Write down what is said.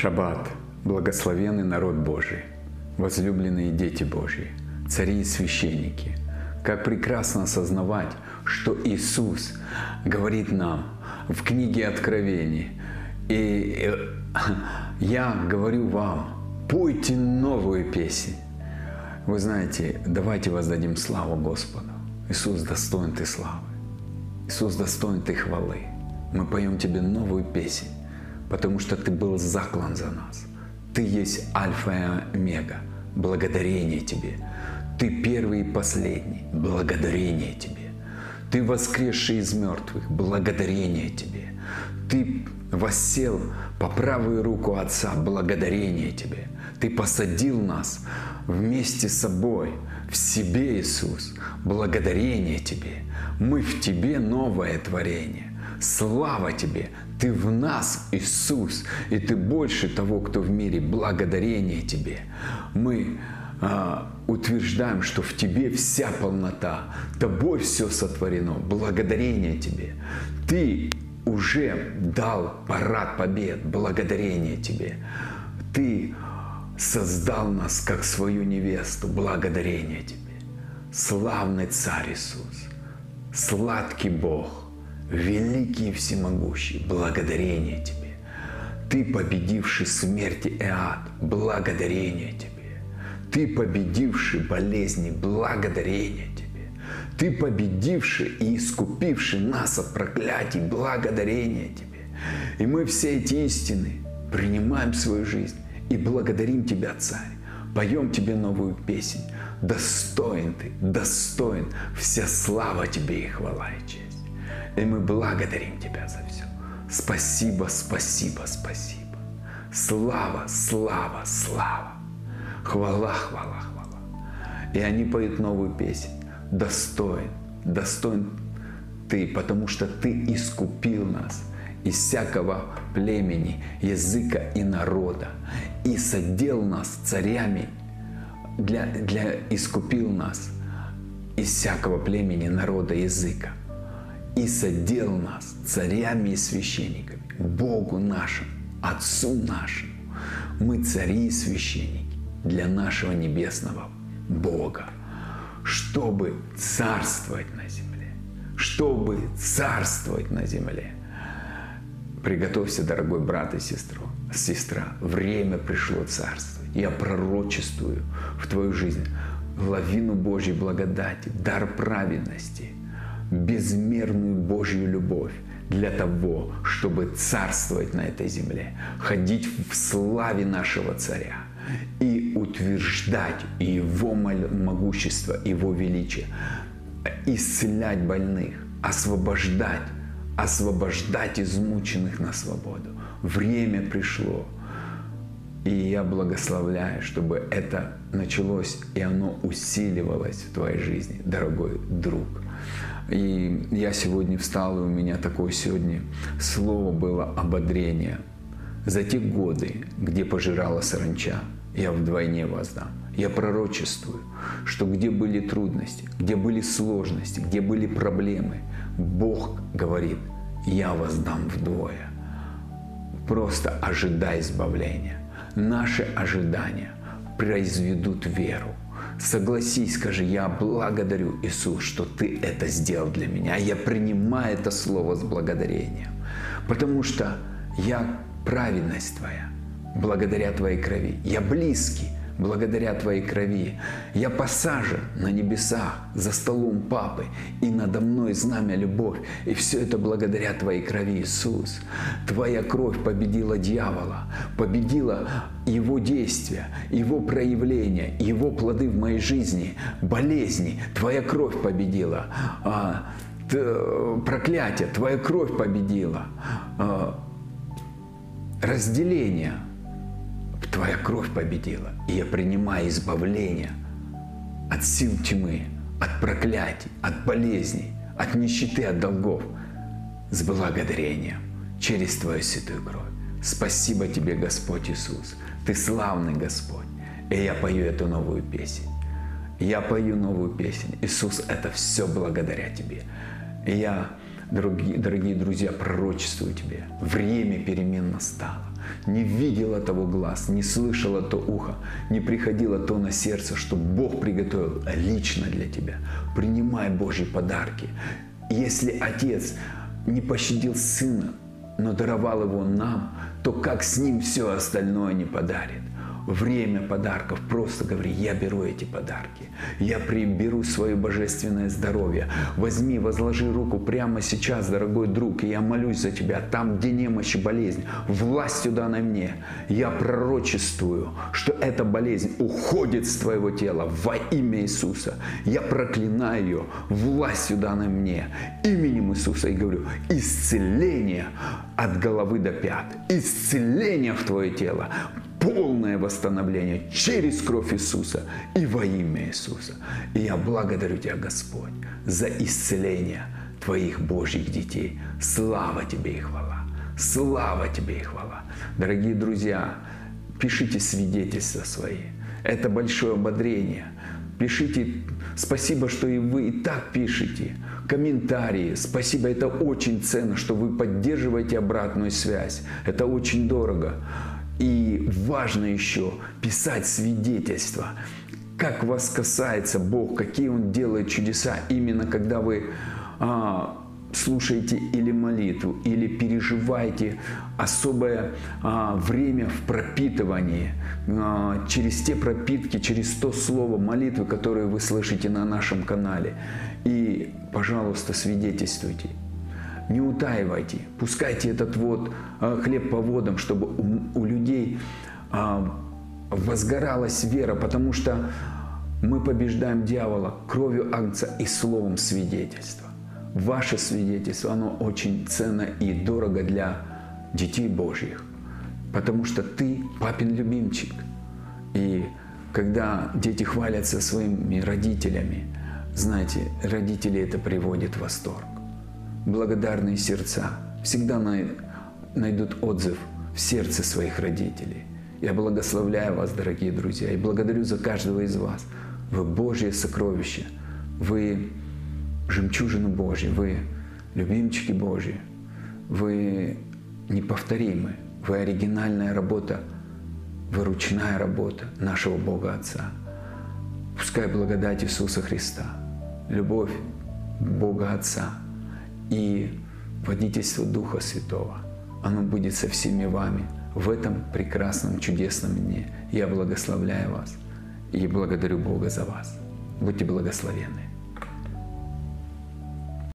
Шаббат, благословенный народ Божий, возлюбленные дети Божьи, цари и священники. Как прекрасно осознавать, что Иисус говорит нам в книге Откровений. И э, я говорю вам, пойте новую песнь. Вы знаете, давайте воздадим славу Господу. Иисус достоин Ты славы. Иисус достоин Ты хвалы. Мы поем Тебе новую песнь потому что Ты был заклан за нас. Ты есть Альфа и Омега. Благодарение Тебе. Ты первый и последний. Благодарение Тебе. Ты воскресший из мертвых. Благодарение Тебе. Ты воссел по правую руку Отца. Благодарение Тебе. Ты посадил нас вместе с собой в себе, Иисус. Благодарение Тебе. Мы в Тебе новое творение. Слава Тебе! Ты в нас, Иисус, и Ты больше того, кто в мире. Благодарение Тебе. Мы а, утверждаем, что в Тебе вся полнота, Тобой все сотворено. Благодарение Тебе. Ты уже дал парад побед. Благодарение Тебе. Ты создал нас как свою невесту. Благодарение Тебе. Славный Царь Иисус, сладкий Бог – великий и всемогущий, благодарение Тебе. Ты, победивший смерть и ад, благодарение Тебе. Ты, победивший болезни, благодарение Тебе. Ты, победивший и искупивший нас от проклятий, благодарение Тебе. И мы все эти истины принимаем в свою жизнь и благодарим Тебя, Царь. Поем Тебе новую песнь. Достоин Ты, достоин. Вся слава Тебе и хвала и честь. И мы благодарим Тебя за все. Спасибо, спасибо, спасибо. Слава, слава, слава. Хвала, хвала, хвала. И они поют новую песнь. Достоин, достоин Ты, потому что Ты искупил нас из всякого племени, языка и народа, и содел нас царями, для, для, искупил нас из всякого племени, народа, языка и содел нас царями и священниками, Богу нашему, Отцу нашему. Мы цари и священники для нашего небесного Бога, чтобы царствовать на земле, чтобы царствовать на земле. Приготовься, дорогой брат и сестра, сестра, время пришло царствовать. Я пророчествую в твою жизнь лавину Божьей благодати, дар праведности – безмерную Божью любовь для того, чтобы царствовать на этой земле, ходить в славе нашего Царя и утверждать Его могущество, Его величие, исцелять больных, освобождать, освобождать измученных на свободу. Время пришло. И я благословляю, чтобы это началось и оно усиливалось в твоей жизни, дорогой друг. И я сегодня встал, и у меня такое сегодня слово было ободрение. За те годы, где пожирала саранча, я вдвойне воздам. Я пророчествую, что где были трудности, где были сложности, где были проблемы, Бог говорит, я воздам вдвое. Просто ожидай избавления. Наши ожидания произведут веру. Согласись, скажи, я благодарю Иисус, что Ты это сделал для меня. Я принимаю это слово с благодарением, потому что я праведность Твоя, благодаря Твоей крови. Я близкий, благодаря Твоей крови. Я посажен на небесах за столом Папы, и надо мной знамя любовь. И все это благодаря Твоей крови, Иисус. Твоя кровь победила дьявола, победила его действия, его проявления, его плоды в моей жизни, болезни. Твоя кровь победила. А, проклятие, Твоя кровь победила. А, разделение – Твоя кровь победила, и я принимаю избавление от сил тьмы, от проклятий, от болезней, от нищеты, от долгов с благодарением через Твою святую кровь. Спасибо Тебе, Господь Иисус. Ты славный Господь. И я пою эту новую песнь. Я пою новую песнь. Иисус, это все благодаря Тебе. И я, дорогие, дорогие друзья, пророчествую Тебе. Время перемен настало. не видела того глаз, не слышала то ухо, не приходило то на сердце, что Бог приготовил лично для тебя. Принимай Божьи подарки. Если Отец не пощадил Сына, но даровал его нам, то как с ним все остальное не подарит? Время подарков. Просто говори, я беру эти подарки. Я приберу свое божественное здоровье. Возьми, возложи руку прямо сейчас, дорогой друг, и я молюсь за тебя. Там, где немощь и болезнь, властью данной мне, я пророчествую, что эта болезнь уходит с твоего тела во имя Иисуса. Я проклинаю ее властью данной мне, именем Иисуса, и говорю, исцеление от головы до пят, исцеление в твое тело, полное восстановление через кровь Иисуса и во имя Иисуса. И я благодарю Тебя, Господь, за исцеление Твоих Божьих детей. Слава Тебе и хвала. Слава Тебе и хвала. Дорогие друзья, пишите свидетельства свои. Это большое ободрение. Пишите, спасибо, что и вы и так пишете. Комментарии, спасибо, это очень ценно, что вы поддерживаете обратную связь. Это очень дорого. И важно еще писать свидетельства, как вас касается Бог, какие Он делает чудеса, именно когда вы а, слушаете или молитву, или переживаете особое а, время в пропитывании а, через те пропитки, через то слово молитвы, которые вы слышите на нашем канале. И, пожалуйста, свидетельствуйте не утаивайте, пускайте этот вот а, хлеб по водам, чтобы у, у людей а, возгоралась вера, потому что мы побеждаем дьявола кровью Агнца и словом свидетельства. Ваше свидетельство, оно очень ценно и дорого для детей Божьих, потому что ты папин любимчик. И когда дети хвалятся своими родителями, знаете, родители это приводит в восторг благодарные сердца всегда найдут отзыв в сердце своих родителей. Я благословляю вас, дорогие друзья, и благодарю за каждого из вас. Вы Божье сокровище, вы жемчужина Божья, вы любимчики Божьи, вы неповторимы, вы оригинальная работа, вы ручная работа нашего Бога Отца. Пускай благодать Иисуса Христа, любовь Бога Отца – и водительство Духа Святого. Оно будет со всеми вами в этом прекрасном, чудесном дне. Я благословляю вас и благодарю Бога за вас. Будьте благословенны.